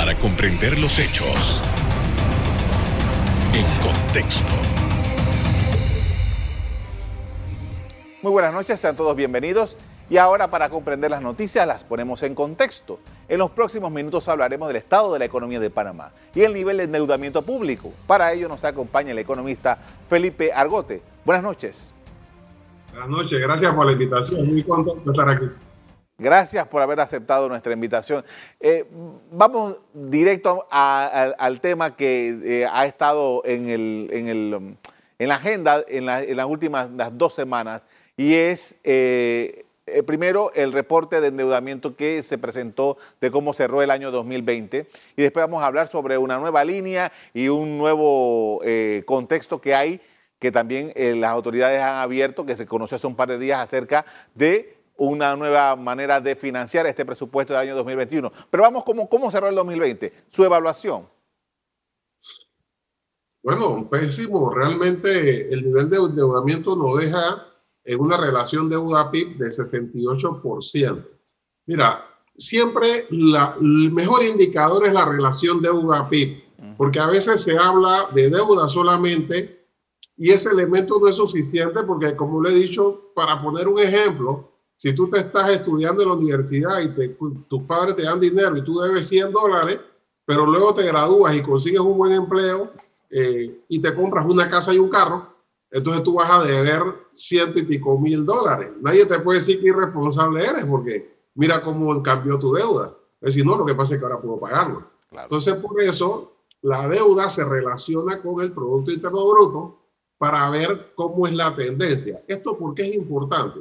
para comprender los hechos en contexto. Muy buenas noches, sean todos bienvenidos. Y ahora para comprender las noticias las ponemos en contexto. En los próximos minutos hablaremos del estado de la economía de Panamá y el nivel de endeudamiento público. Para ello nos acompaña el economista Felipe Argote. Buenas noches. Buenas noches, gracias por la invitación. Muy contento de estar aquí. Gracias por haber aceptado nuestra invitación. Eh, vamos directo al tema que eh, ha estado en, en la agenda en, las últimas las dos semanas y es eh, primero el reporte de endeudamiento que se presentó de cómo cerró el año 2020 y después vamos a hablar sobre una nueva línea y un nuevo contexto que hay que también las autoridades han abierto, que se conoció hace un par de días acerca de una nueva manera de financiar este presupuesto del año 2021. Pero vamos, ¿cómo, cómo cerró el 2020? Su evaluación. Bueno, pésimo. Realmente el nivel de endeudamiento nos deja en una relación deuda-PIB de 68%. Mira, siempre la, el mejor indicador es la relación deuda-PIB, porque a veces se habla de deuda solamente y ese elemento no es suficiente porque, como le he dicho, para poner un ejemplo, si tú te estás estudiando en la universidad y tus padres te dan dinero y tú debes 100 dólares, pero luego te gradúas y consigues un buen empleo eh, y te compras una casa y un carro, entonces tú vas a deber ciento y pico mil dólares. Nadie te puede decir que irresponsable eres porque mira cómo cambió tu deuda. Es decir, no, lo que pasa es que ahora puedo pagarlo. Entonces, por eso, la deuda se relaciona con el Producto Interno Bruto para ver cómo es la tendencia. ¿Esto por qué es importante?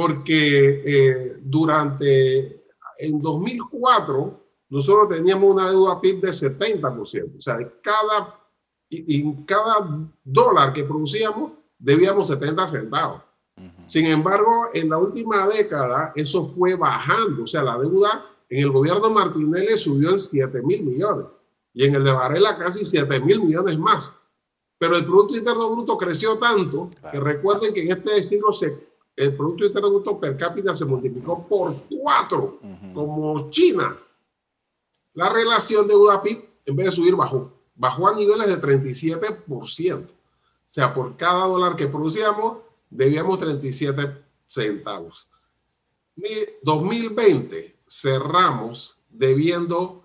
Porque eh, durante, en 2004, nosotros teníamos una deuda PIB de 70%, o sea, cada, en cada dólar que producíamos debíamos 70 centavos. Sin embargo, en la última década eso fue bajando, o sea, la deuda en el gobierno Martinelli subió en 7 mil millones y en el de Varela casi 7 mil millones más. Pero el Producto Interno Bruto creció tanto que recuerden que en este siglo se el Producto Interno Bruto per cápita se multiplicó por cuatro, como China. La relación de UDAPIB, en vez de subir, bajó. Bajó a niveles de 37%. O sea, por cada dólar que producíamos, debíamos 37 centavos. 2020 cerramos debiendo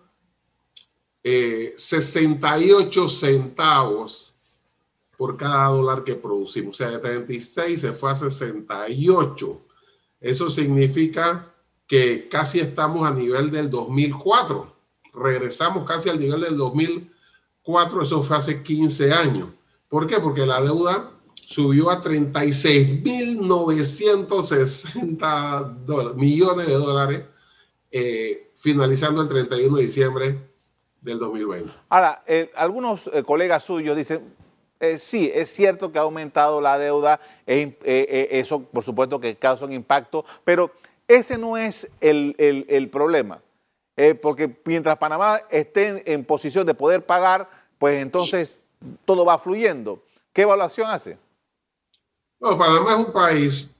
68 eh, centavos por cada dólar que producimos. O sea, de 36 se fue a 68. Eso significa que casi estamos a nivel del 2004. Regresamos casi al nivel del 2004. Eso fue hace 15 años. ¿Por qué? Porque la deuda subió a 36.960 millones de dólares, eh, finalizando el 31 de diciembre del 2020. Ahora, eh, algunos eh, colegas suyos dicen, eh, sí, es cierto que ha aumentado la deuda, eh, eh, eso por supuesto que causa un impacto, pero ese no es el, problema, porque mientras Panamá esté en, posición de poder pagar, pues entonces todo va fluyendo. ¿Qué evaluación hace? No, Panamá es un país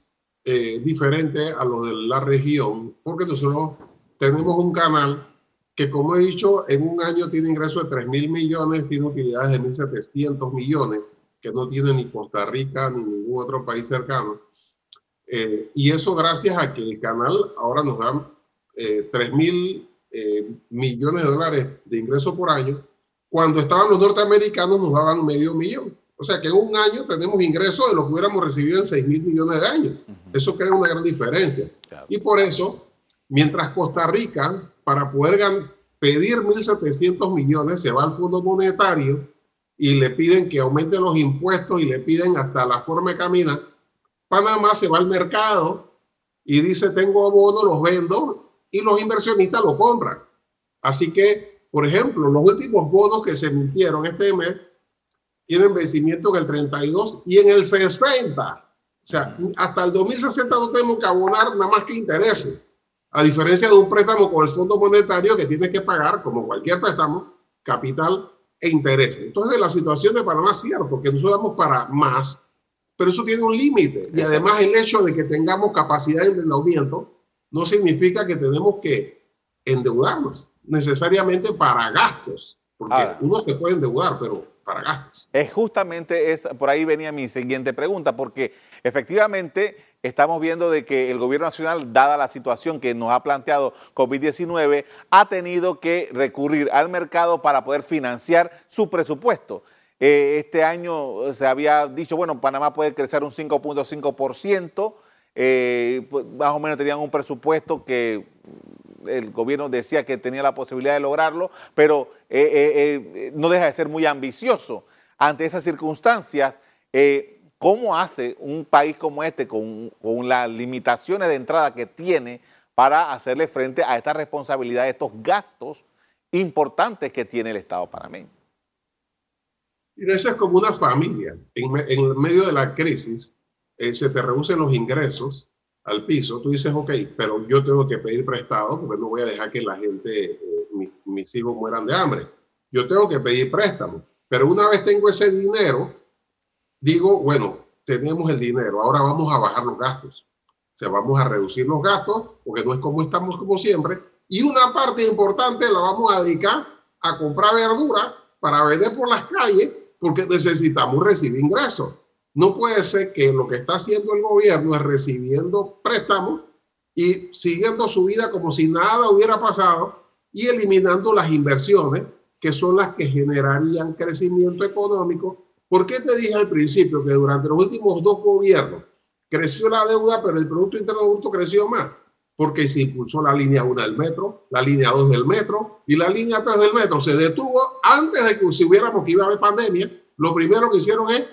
diferente a lo de la región, porque nosotros tenemos un canal que como he dicho, en un año tiene ingresos de 3 mil millones, tiene utilidades de 1.700 millones, que no tiene ni Costa Rica ni ningún otro país cercano. Eh, y eso gracias a que el canal ahora nos da eh, 3 mil eh, millones de dólares de ingresos por año. Cuando estaban los norteamericanos nos daban medio millón. O sea que en un año tenemos ingresos de lo que hubiéramos recibido en 6 mil millones de años. Eso crea una gran diferencia. Y por eso, mientras Costa Rica para poder pedir 1.700 millones, se va al Fondo Monetario y le piden que aumente los impuestos y le piden hasta la forma de caminar. Panamá se va al mercado y dice, tengo abonos, los vendo y los inversionistas lo compran. Así que, por ejemplo, los últimos bonos que se emitieron este mes tienen vencimiento en el 32 y en el 60. O sea, hasta el 2060 no tenemos que abonar nada más que intereses. A diferencia de un préstamo con el Fondo Monetario que tiene que pagar, como cualquier préstamo, capital e interés. Entonces, la situación de Panamá es cierto, que nosotros damos para más, pero eso tiene un límite. Y además, el hecho de que tengamos capacidad de endeudamiento no significa que tenemos que endeudarnos. necesariamente para gastos, porque uno se puede endeudar, pero para gastos. Es justamente, es, por ahí venía mi siguiente pregunta, porque efectivamente estamos viendo de que el gobierno nacional, dada la situación que nos ha planteado COVID-19, ha tenido que recurrir al mercado para poder financiar su presupuesto. Eh, este año se había dicho, bueno, Panamá puede crecer un 5.5%, eh, pues, más o menos tenían un presupuesto que el gobierno decía que tenía la posibilidad de lograrlo, pero eh, no deja de ser muy ambicioso. Ante esas circunstancias, ¿cómo hace un país como este, con, las limitaciones de entrada que tiene, para hacerle frente a esta responsabilidad, estos gastos importantes que tiene el Estado panameño? Y eso es como una familia. En, medio de la crisis, eh, se te reducen los ingresos al piso. Tú dices, ok, pero yo tengo que pedir prestado porque no voy a dejar que la gente, eh, mis hijos mueran de hambre. Yo tengo que pedir préstamo. Pero una vez tengo ese dinero, digo, bueno, tenemos el dinero, ahora vamos a bajar los gastos. O sea, vamos a reducir los gastos porque no es como estamos como siempre. Y una parte importante la vamos a dedicar a comprar verdura para vender por las calles porque necesitamos recibir ingresos. No puede ser que lo que está haciendo el gobierno es recibiendo préstamos y siguiendo su vida como si nada hubiera pasado y eliminando las inversiones que son las que generarían crecimiento económico. ¿Por qué te dije al principio que durante los últimos dos gobiernos creció la deuda, pero el Producto Interno Bruto creció más? Porque se impulsó la línea 1 del metro, la línea 2 del metro, y la línea 3 del metro se detuvo antes de que hubiéramos que iba a haber pandemia. Lo primero que hicieron es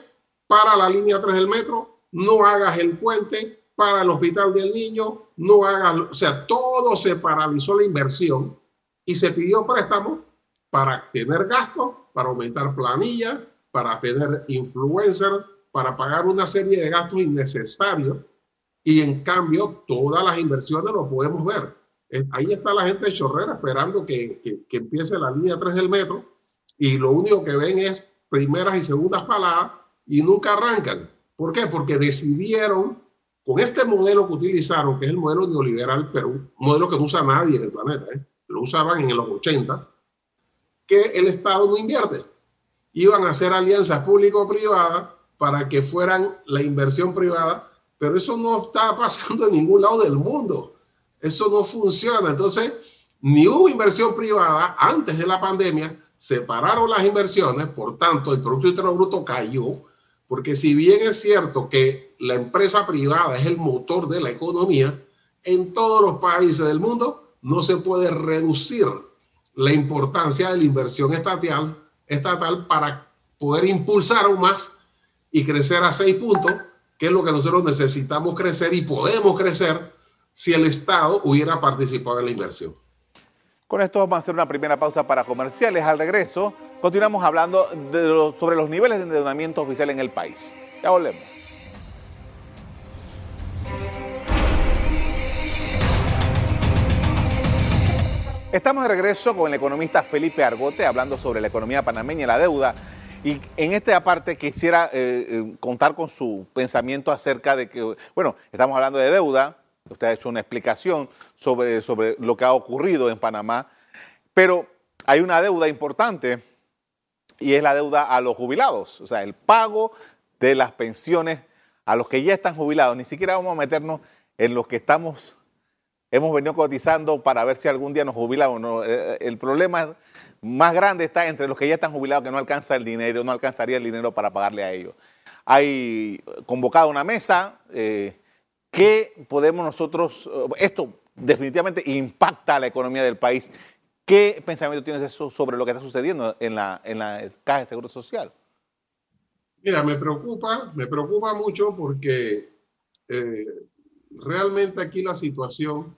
para la línea 3 del metro, no hagas el puente para el hospital del niño, no hagas, o sea, todo se paralizó la inversión y se pidió préstamo para tener gastos, para aumentar planillas, para tener influencers, para pagar una serie de gastos innecesarios. Y en cambio todas las inversiones lo podemos ver. Ahí está la gente de Chorrera esperando que, que, empiece la línea 3 del metro y lo único que ven es primeras y segundas paladas y nunca arrancan. ¿Por qué? Porque decidieron con este modelo que utilizaron, que es el modelo neoliberal, pero un modelo que no usa nadie en el planeta, ¿eh? lo usaban en los 80, que el Estado no invierte. Iban a hacer alianzas público-privadas para que fueran la inversión privada, pero eso no está pasando en ningún lado del mundo. Eso no funciona. Entonces, ni hubo inversión privada antes de la pandemia, separaron las inversiones, por tanto, el Producto Interno Bruto cayó, porque si bien es cierto que la empresa privada es el motor de la economía, en todos los países del mundo no se puede reducir la importancia de la inversión estatal, estatal para poder impulsar aún más y crecer a seis puntos, que es lo que nosotros necesitamos crecer y podemos crecer si el Estado hubiera participado en la inversión. Con esto vamos a hacer una primera pausa para comerciales. Al regreso, continuamos hablando sobre los niveles de endeudamiento oficial en el país. Ya volvemos. Estamos de regreso con el economista Felipe Argote hablando sobre la economía panameña y la deuda. Y en esta parte quisiera eh, eh, contar con su pensamiento acerca de que, bueno, estamos hablando de deuda, Usted ha hecho una explicación sobre, sobre lo que ha ocurrido en Panamá, pero hay una deuda importante y es la deuda a los jubilados, o sea, el pago de las pensiones a los que ya están jubilados. Ni siquiera vamos a meternos en los que estamos, hemos venido cotizando para ver si algún día nos jubilamos. No. Eh, el problema más grande está entre los que ya están jubilados, que no alcanza el dinero, no alcanzaría el dinero para pagarle a ellos. Hay convocado una mesa. Eh, ¿Qué podemos nosotros, eh, esto definitivamente impacta a la economía del país? ¿Qué pensamiento tienes sobre lo que está sucediendo en la, en la Caja de Seguro Social? Mira, me preocupa, me preocupa mucho porque eh, realmente aquí la situación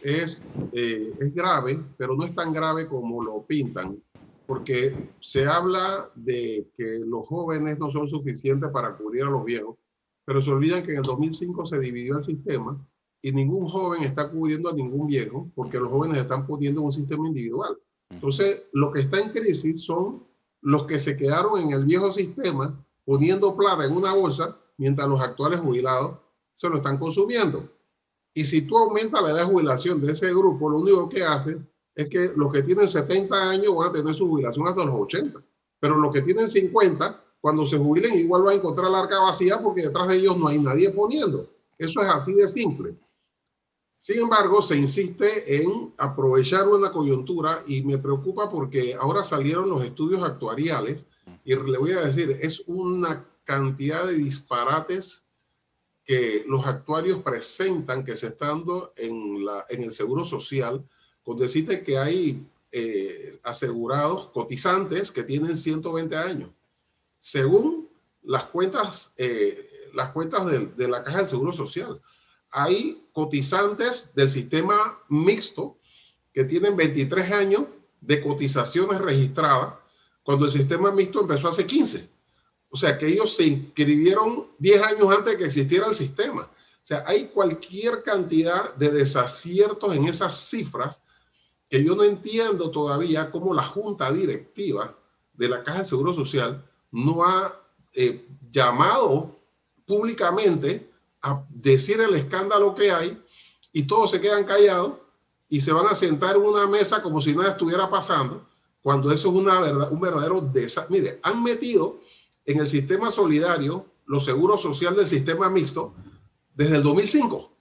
es, eh, es grave, pero no es tan grave como lo pintan, porque se habla de que los jóvenes no son suficientes para cubrir a los viejos, pero se olvidan que en el 2005 se dividió el sistema y ningún joven está cubriendo a ningún viejo porque los jóvenes están poniendo un sistema individual. Entonces, lo que está en crisis son los que se quedaron en el viejo sistema poniendo plata en una bolsa mientras los actuales jubilados se lo están consumiendo. Y si tú aumentas la edad de jubilación de ese grupo, lo único que hace es que los que tienen 70 años van a tener su jubilación hasta los 80, pero los que tienen 50, cuando se jubilen igual van a encontrar la arca vacía porque detrás de ellos no hay nadie poniendo. Eso es así de simple. Sin embargo, se insiste en aprovechar una coyuntura y me preocupa porque ahora salieron los estudios actuariales y le voy a decir, es una cantidad de disparates que los actuarios presentan que se están dando en, la, en el Seguro Social, con decirte que hay eh, asegurados, cotizantes que tienen 120 años. Según las cuentas, eh, las cuentas de, de la Caja del Seguro Social, hay cotizantes del sistema mixto que tienen 23 años de cotizaciones registradas cuando el sistema mixto empezó hace 15. O sea, que ellos se inscribieron 10 años antes de que existiera el sistema. O sea, hay cualquier cantidad de desaciertos en esas cifras que yo no entiendo todavía cómo la junta directiva de la Caja de Seguro Social no ha eh, llamado públicamente a decir el escándalo que hay y todos se quedan callados y se van a sentar en una mesa como si nada estuviera pasando, cuando eso es una verdad, un verdadero desastre. Mire, han metido en el sistema solidario los seguros social del sistema mixto desde el 2005,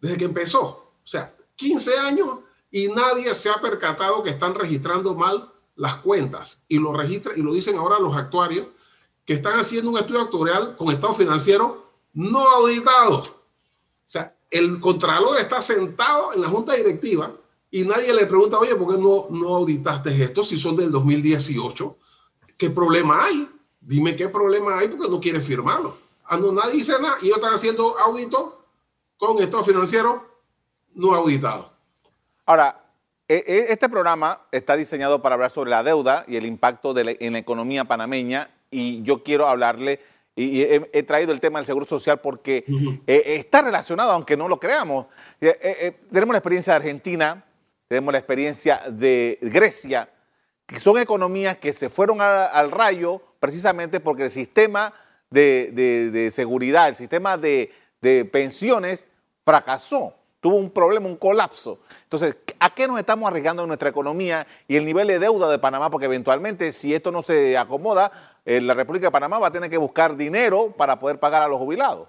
desde que empezó. O sea, 15 años y nadie se ha percatado que están registrando mal las cuentas y lo registran y lo dicen ahora los actuarios que están haciendo un estudio actuarial con estado financiero no auditado. O sea, el contralor está sentado en la junta directiva y nadie le pregunta, oye, ¿por qué no, no auditaste esto si son del 2018? ¿Qué problema hay? Dime qué problema hay porque no quiere firmarlo. Ah, no, nadie dice nada y ellos están haciendo audito con estado financiero no auditado. Ahora, e, e, este programa está diseñado para hablar sobre la deuda y el impacto en la economía panameña y yo quiero hablarle y he, traído el tema del seguro social porque eh, está relacionado, aunque no lo creamos. Eh, eh, tenemos la experiencia de Argentina, tenemos la experiencia de Grecia, que son economías que se fueron al rayo precisamente porque el sistema de, seguridad, el sistema de, de pensiones fracasó tuvo un problema, un colapso. Entonces, ¿a qué nos estamos arriesgando en nuestra economía y el nivel de deuda de Panamá? Porque eventualmente, si esto no se acomoda, eh, la República de Panamá va a tener que buscar dinero para poder pagar a los jubilados.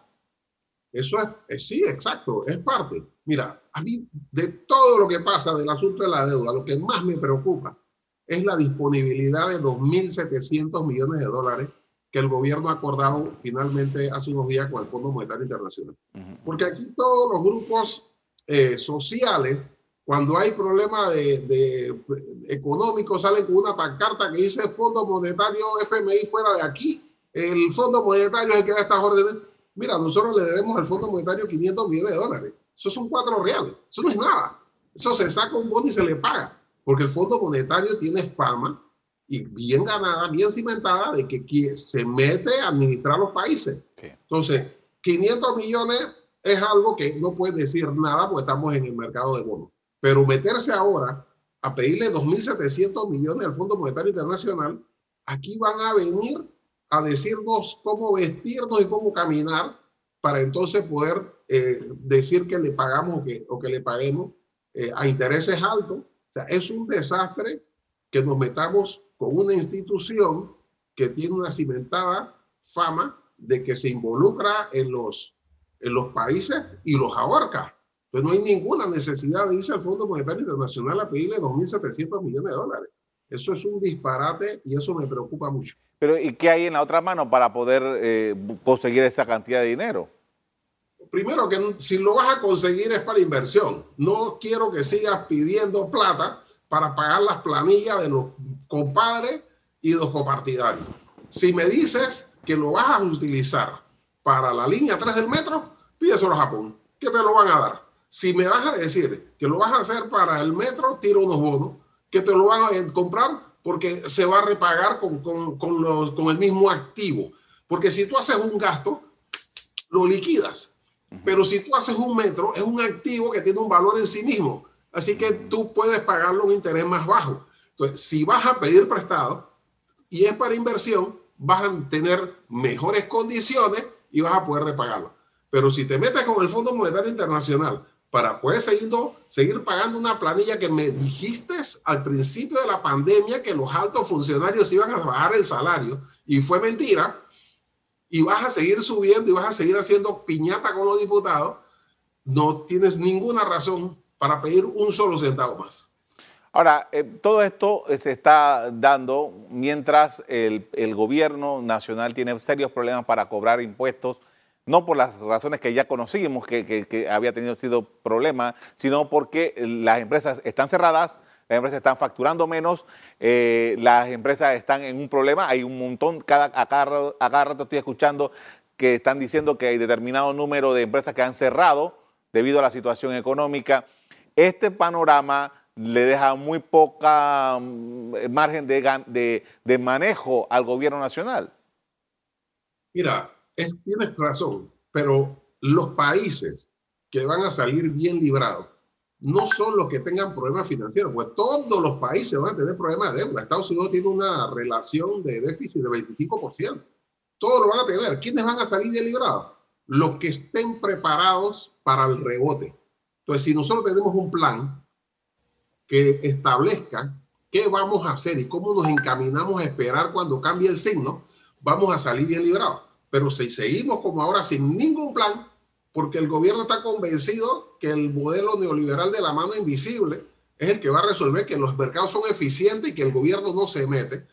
Eso es, sí, exacto, es parte. Mira, a mí de todo lo que pasa del asunto de la deuda, lo que más me preocupa es la disponibilidad de 2.700 millones de dólares que el gobierno ha acordado finalmente hace unos días con el Fondo Monetario Internacional. Porque aquí todos los grupos eh, sociales cuando hay problemas de, económicos, salen con una pancarta que dice Fondo Monetario FMI fuera de aquí. El Fondo Monetario es el que da estas órdenes. Mira, nosotros le debemos al Fondo Monetario 500 millones de dólares. Eso son cuatro reales. Eso no es nada. Eso se saca un bono y se le paga. Porque el Fondo Monetario tiene fama y bien ganada, bien cimentada de que se mete a administrar los países. Entonces, 500 millones es algo que no puede decir nada porque estamos en el mercado de bonos. Pero meterse ahora a pedirle 2.700 millones al Fondo Monetario Internacional, aquí van a venir a decirnos cómo vestirnos y cómo caminar para entonces poder eh, decir que le pagamos o que, o que le paguemos eh, a intereses altos. O sea, es un desastre que nos metamos con una institución que tiene una cimentada fama de que se involucra en los, en los países y los ahorca. Entonces no hay ninguna necesidad de irse al Fondo Monetario Internacional a pedirle 2.700 millones de dólares. Eso es un disparate y eso me preocupa mucho. Pero ¿y qué hay en la otra mano para poder eh, conseguir esa cantidad de dinero? Primero que si lo vas a conseguir es para inversión. No quiero que sigas pidiendo plata para pagar las planillas de los compadres y los copartidarios. Si me dices que lo vas a utilizar para la línea 3 del metro, pídeselo a Japón, que te lo van a dar. Si me vas a decir que lo vas a hacer para el metro, tiro unos bonos, que te lo van a comprar porque se va a repagar con, con, con, los, con el mismo activo. Porque si tú haces un gasto, lo liquidas. Pero si tú haces un metro, es un activo que tiene un valor en sí mismo. Así que tú puedes pagarlo un interés más bajo. Entonces, si vas a pedir prestado y es para inversión, vas a tener mejores condiciones y vas a poder repagarlo. Pero si te metes con el Fondo Monetario Internacional para poder seguir, seguir pagando una planilla que me dijiste al principio de la pandemia que los altos funcionarios iban a bajar el salario y fue mentira. Y vas a seguir subiendo y vas a seguir haciendo piñata con los diputados. No tienes ninguna razón para pedir un solo centavo más. Ahora, eh, todo esto eh, se está dando mientras el, el, gobierno nacional tiene serios problemas para cobrar impuestos, no por las razones que ya conocimos que, había tenido sido problemas, sino porque las empresas están cerradas, las empresas están facturando menos, eh, las empresas están en un problema, hay un montón, cada, a, cada, rato estoy escuchando que están diciendo que hay determinado número de empresas que han cerrado debido a la situación económica. Este panorama le deja muy poca mm, margen de, de, manejo al gobierno nacional. Mira, tienes razón, pero los países que van a salir bien librados no son los que tengan problemas financieros, pues todos los países van a tener problemas de deuda. Estados Unidos tiene una relación de déficit de 25%. Todos lo van a tener. ¿Quiénes van a salir bien librados? Los que estén preparados para el rebote. Entonces, si nosotros tenemos un plan que establezca qué vamos a hacer y cómo nos encaminamos a esperar cuando cambie el signo, vamos a salir bien librados. Pero si seguimos como ahora sin ningún plan, porque el gobierno está convencido que el modelo neoliberal de la mano invisible es el que va a resolver que los mercados son eficientes y que el gobierno no se mete,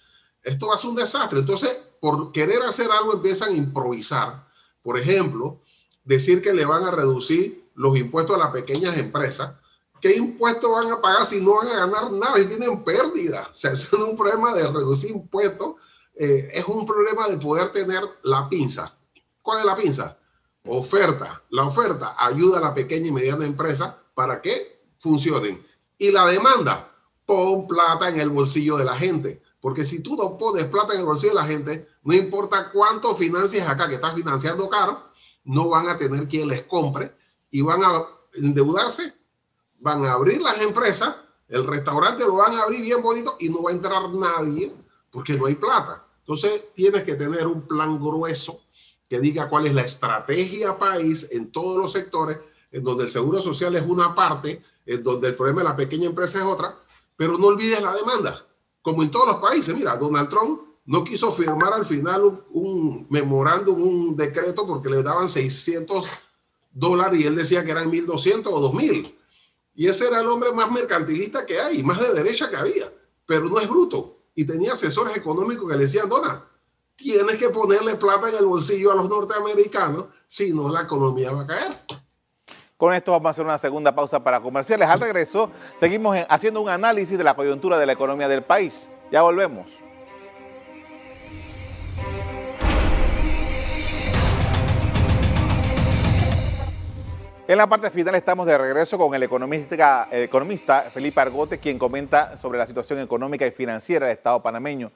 esto va a ser un desastre. Entonces, por querer hacer algo empiezan a improvisar. Por ejemplo, decir que le van a reducir los impuestos a las pequeñas empresas ¿qué impuestos van a pagar si no van a ganar nada y tienen pérdida? O sea, es un problema de reducir impuestos, eh, es un problema de poder tener la pinza. ¿Cuál es la pinza? Oferta. La oferta ayuda a la pequeña y mediana empresa para que funcionen. Y la demanda, pon plata en el bolsillo de la gente. Porque si tú no pones plata en el bolsillo de la gente, no importa cuánto financias acá, que estás financiando caro, no van a tener quien les compre y van a endeudarse van a abrir las empresas, el restaurante lo van a abrir bien bonito y no va a entrar nadie porque no hay plata. Entonces tienes que tener un plan grueso que diga cuál es la estrategia país en todos los sectores, en donde el seguro social es una parte, en donde el problema de la pequeña empresa es otra, pero no olvides la demanda, como en todos los países. Mira, Donald Trump no quiso firmar al final un, un memorándum, un decreto, porque le daban 600 dólares y él decía que eran 1.200 o 2.000. Y ese era el hombre más mercantilista que hay, más de derecha que había, pero no es bruto. Y tenía asesores económicos que le decían, Dona, tienes que ponerle plata en el bolsillo a los norteamericanos, si no la economía va a caer. Con esto vamos a hacer una segunda pausa para comerciales. Al regreso, seguimos haciendo un análisis de la coyuntura de la economía del país. Ya volvemos. En la parte final estamos de regreso con el economista, Felipe Argote, quien comenta sobre la situación económica y financiera del Estado panameño.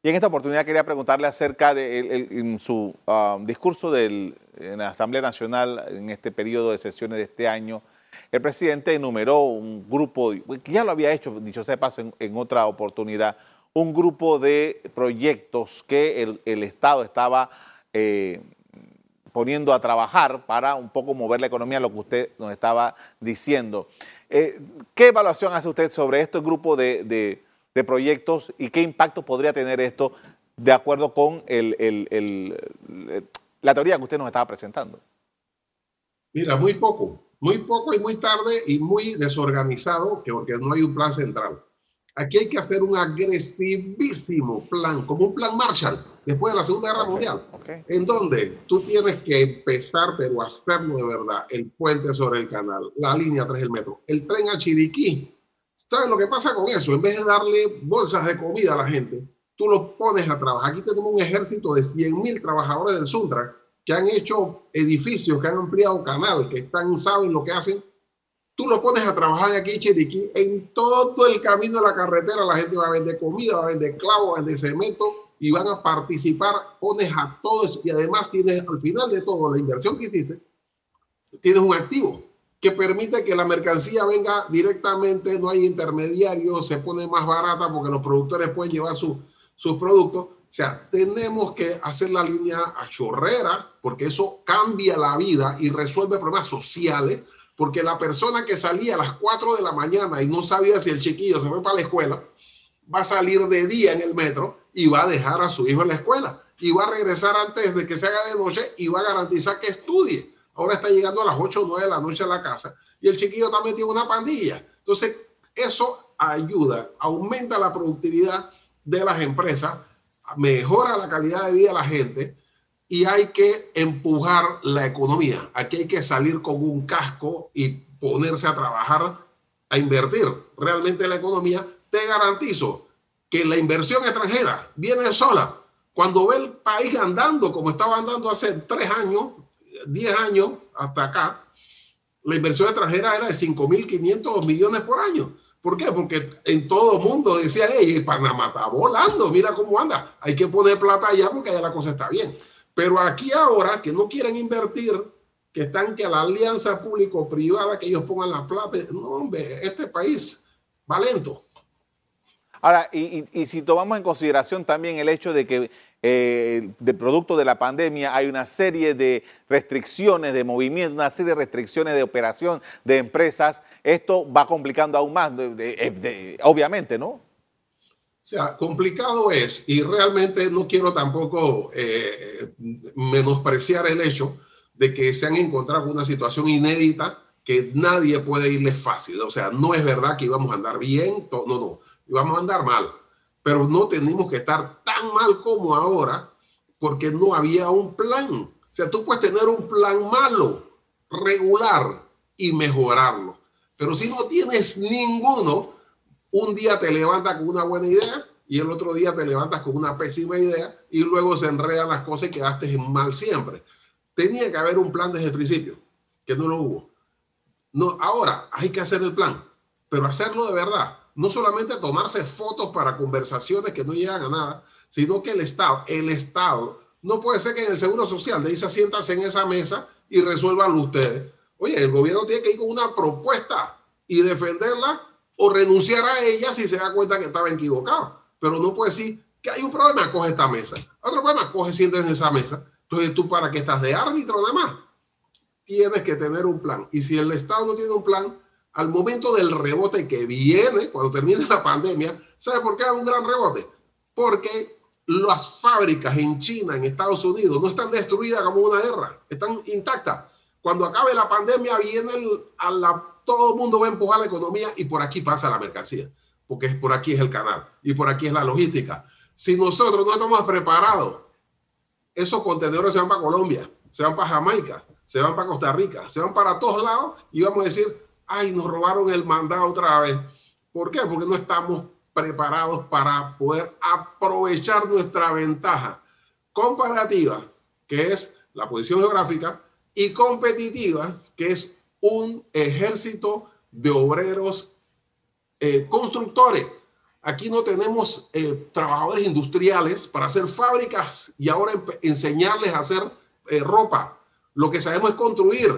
Y en esta oportunidad quería preguntarle acerca de en su um, discurso en la Asamblea Nacional en este periodo de sesiones de este año. El presidente enumeró un grupo, que ya lo había hecho, dicho sea de paso, en, otra oportunidad, un grupo de proyectos que el, Estado estaba eh, poniendo a trabajar para un poco mover la economía, lo que usted nos estaba diciendo. Eh, ¿Qué evaluación hace usted sobre este grupo de, proyectos y qué impacto podría tener esto de acuerdo con la teoría que usted nos estaba presentando? Mira, muy poco, muy poco y muy tarde y muy desorganizado, porque no hay un plan central. Aquí hay que hacer un agresivísimo plan, como un plan Marshall, después de la Segunda Guerra Mundial, en donde tú tienes que empezar, pero hacerlo de verdad, el puente sobre el canal, la línea 3 del metro, el tren a Chiriquí. ¿Sabes lo que pasa con eso? En vez de darle bolsas de comida a la gente, tú los pones a trabajar. Aquí tenemos un ejército de 100.000 trabajadores del Sundra que han hecho edificios, que han ampliado canal, que están, saben lo que hacen Tú lo pones a trabajar de aquí a Chiriquí, en todo el camino de la carretera la gente va a vender comida, va a vender clavos, va a vender cemento y van a participar, pones a todos y además tienes al final de todo la inversión que hiciste, tienes un activo que permite que la mercancía venga directamente, no hay intermediarios, se pone más barata porque los productores pueden llevar sus productos. O sea, tenemos que hacer la línea a chorrera porque eso cambia la vida y resuelve problemas sociales porque la persona que salía a las 4 de la mañana y no sabía si el chiquillo se fue para la escuela, va a salir de día en el metro y va a dejar a su hijo en la escuela y va a regresar antes de que se haga de noche y va a garantizar que estudie. Ahora está llegando a las 8 o 9 de la noche a la casa y el chiquillo también tiene una pandilla. Entonces, eso ayuda, aumenta la productividad de las empresas, mejora la calidad de vida de la gente y hay que empujar la economía. Aquí hay que salir con un casco y ponerse a trabajar, a invertir realmente en la economía. Te garantizo que la inversión extranjera viene sola. Cuando ve el país andando como estaba andando hace tres años, diez años hasta acá, la inversión extranjera era de 5.500 millones por año. ¿Por qué? Porque en todo el mundo decían, hey, Panamá está volando, mira cómo anda, hay que poner plata allá porque allá la cosa está bien. Pero aquí ahora que no quieren invertir, que están que la alianza público-privada, que ellos pongan la plata, no, hombre, este país va lento. Ahora, y, y, si tomamos en consideración también el hecho de que eh, de producto de la pandemia hay una serie de restricciones de movimiento, una serie de restricciones de operación de empresas, esto va complicando aún más, obviamente, ¿no? O sea, complicado es, y realmente no quiero tampoco eh, menospreciar el hecho de que se han encontrado con una situación inédita que nadie puede irle fácil. O sea, no es verdad que íbamos a andar bien, no, no y vamos a andar mal. Pero no tenemos que estar tan mal como ahora porque no había un plan. O sea, tú puedes tener un plan malo, regular y mejorarlo. Pero si no tienes ninguno, un día te levantas con una buena idea y el otro día te levantas con una pésima idea y luego se enredan las cosas y quedaste mal siempre. Tenía que haber un plan desde el principio, que no lo hubo. No, ahora hay que hacer el plan, pero hacerlo de verdad no solamente tomarse fotos para conversaciones que no llegan a nada, sino que el Estado, el Estado, no puede ser que en el Seguro Social le dice siéntanse en esa mesa y resuélvanlo ustedes. Oye, el gobierno tiene que ir con una propuesta y defenderla o renunciar a ella si se da cuenta que estaba equivocado. Pero no puede decir que hay un problema, coge esta mesa. Otro problema, coge, siéntate en esa mesa. Entonces tú para qué estás de árbitro nada más. Tienes que tener un plan. Y si el Estado no tiene un plan, al momento del rebote que viene, cuando termine la pandemia, ¿sabe por qué hay un gran rebote? Porque las fábricas en China, en Estados Unidos, no están destruidas como una guerra, están intactas. Cuando acabe la pandemia, viene a la, todo el mundo va a empujar la economía y por aquí pasa la mercancía, porque por aquí es el canal y por aquí es la logística. Si nosotros no estamos preparados, esos contenedores se van para Colombia, se van para Jamaica, se van para Costa Rica, se van para todos lados y vamos a decir, ay, nos robaron el mandado otra vez. ¿Por qué? Porque no estamos preparados para poder aprovechar nuestra ventaja comparativa, que es la posición geográfica, y competitiva, que es un ejército de obreros eh, constructores. Aquí no tenemos eh, trabajadores industriales para hacer fábricas y ahora enseñarles a hacer eh, ropa. Lo que sabemos es construir.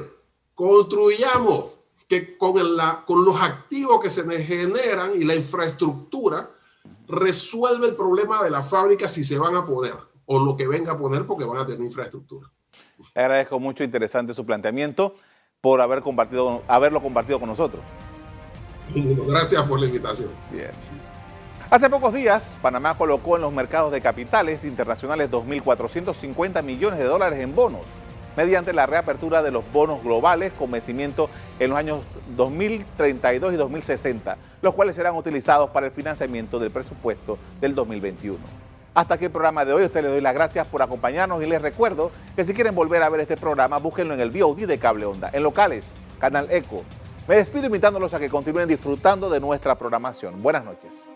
Construyamos que con, con los activos que se generan y la infraestructura resuelve el problema de la fábrica si se van a poner o lo que venga a poner porque van a tener infraestructura. Agradezco mucho, interesante su planteamiento por haber compartido, haberlo compartido con nosotros. Gracias por la invitación. Bien. Hace pocos días, Panamá colocó en los mercados de capitales internacionales 2.450 millones de dólares en bonos mediante la reapertura de los bonos globales con vencimiento en los años 2032 y 2060, los cuales serán utilizados para el financiamiento del presupuesto del 2021. Hasta aquí el programa de hoy. Usted le doy las gracias por acompañarnos y les recuerdo que si quieren volver a ver este programa, búsquenlo en el VOD de Cable Onda, en locales, Canal Eco. Me despido invitándolos a que continúen disfrutando de nuestra programación. Buenas noches.